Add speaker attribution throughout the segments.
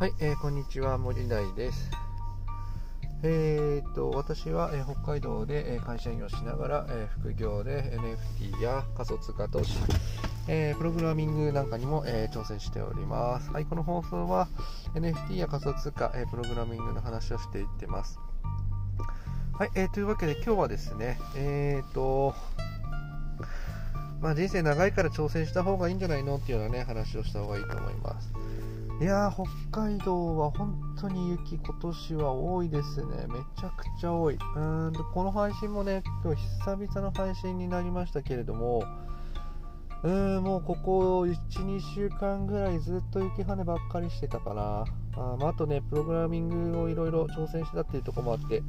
Speaker 1: はい、えー、こんにちは森大です。えー、と私は、えー、北海道で、えー、会社員をしながら、え、副業で NFT や仮想通貨投資、え、プログラミングなんかにも、え、挑戦しております。はい、この放送は NFT や仮想通貨、え、プログラミングの話をしていってます。はい、えー、というわけで今日はですね、えーと、まあ、人生長いから挑戦した方がいいんじゃないのっていうようなね話をした方がいいと思います。いやー、北海道は本当に雪、今年は多いですね。めちゃくちゃ多い。うーんと、この配信もね、今日久々の配信になりましたけれども、うーん、もうここ1、2週間ぐらいずっと雪跳ねばっかりしてたかな。あ,、まあ、あとね、プログラミングをいろいろ挑戦してたっていうところもあって、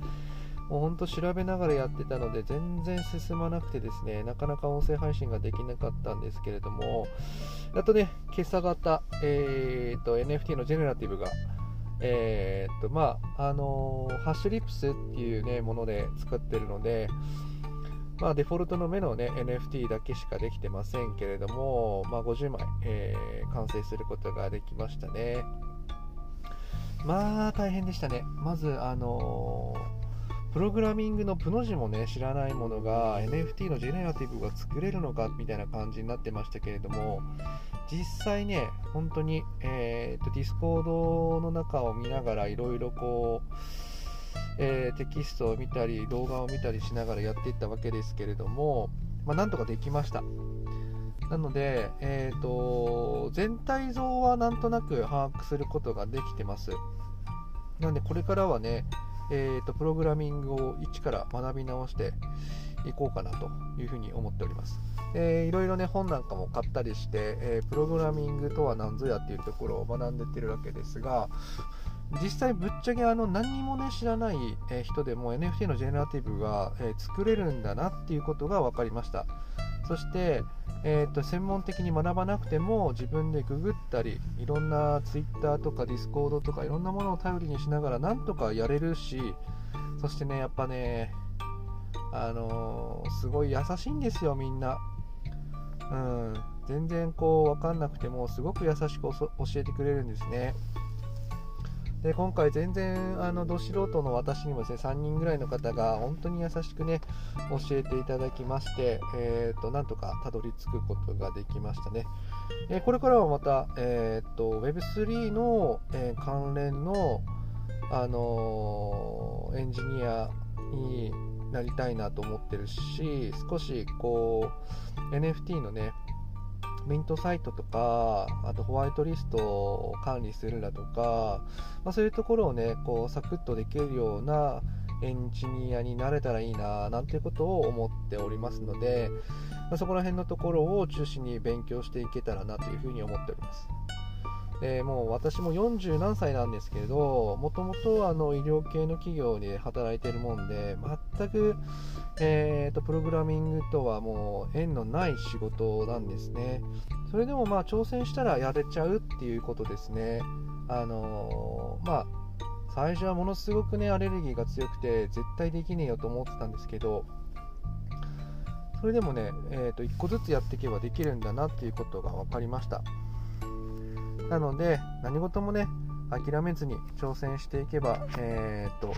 Speaker 1: もうほんと調べながらやってたので全然進まなくてですね、なかなか音声配信ができなかったんですけれども、やっとね、今朝方、えー、と NFT のジェネラティブが、えー、とまああのー、ハッシュリップスっていう、ね、もので作ってるので、まあ、デフォルトの目の、ね、NFT だけしかできてませんけれども、まあ、50枚、えー、完成することができましたね。まあ大変でしたね。まず、あのープログラミングのプの字もね知らないものが NFT のジェネラティブが作れるのかみたいな感じになってましたけれども実際ね本当に、えーと、 Discord の中を見ながらいろいろこう、えー、テキストを見たり動画を見たりしながらやっていったわけですけれども、まあ、なんとかできました。なので、えーと全体像はなんとなく把握することができてます。なのでこれからはねえーと、プログラミングを一から学び直していこうかなというふうに思っております。えー、いろいろね本なんかも買ったりして、えー、プログラミングとは何ぞやっていうところを学んでってるわけですが実際ぶっちゃけあの何にもね知らない人でも NFT のジェネラティブが、作れるんだなっていうことが分かりました。そしてえーと、専門的に学ばなくても自分でググったりいろんな Twitter とか Discord とかいろんなものを頼りにしながらなんとかやれるしそしてねやっぱねあのー、すごい優しいんですよみんな。うん。全然こう分かんなくてもすごく優しく教えてくれるんですね。で今回全然あのど素人の私にもですね3人ぐらいの方が本当に優しくね教えていただきまして、えーと、なんとかたどり着くことができましたね、えー、これからはまた、えーと、Web3 の、えー、関連の、あのー、エンジニアになりたいなと思ってるし少しこう NFT のねミントサイトとか、あとホワイトリストを管理するだとか、まあ、そういうところをね、こうサクッとできるようなエンジニアになれたらいいな、なんていうことを思っておりますので、まあ、そこら辺のところを中心に勉強していけたらなというふうに思っております。でもう私も40何歳なんですけれど、もともとあの医療系の企業で働いているもんで、全く、えーと、プログラミングとはもう縁のない仕事なんですね。それでもまあ挑戦したらやれちゃうっていうことですね。あのー、まあ最初はものすごくねアレルギーが強くて絶対できねえよと思ってたんですけどそれでもね、えー、と1個ずつやっていけばできるんだなっていうことが分かりましたなので何事もね諦めずに挑戦していけば、えーと、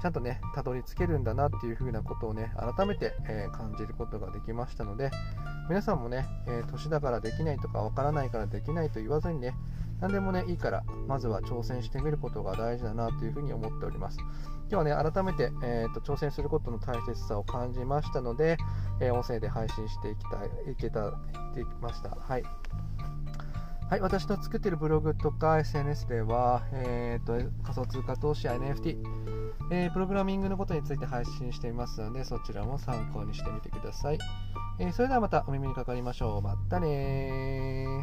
Speaker 1: ちゃんとねたどり着けるんだなっていう風なことをね改めて、えー、感じることができましたので皆さんもね、えー、年だからできないとかわからないからできないと言わずにね何でもねいいからまずは挑戦してみることが大事だなというふうに思っております。今日はね改めて、えーと、挑戦することの大切さを感じましたので、えー、音声で配信していきたいいけたいきました。はい。はい、私の作っているブログとか SNS では、えーと、仮想通貨投資や NFT、えー、プログラミングのことについて配信していますので、そちらも参考にしてみてください。えー、それではまたお耳にかかりましょう。またね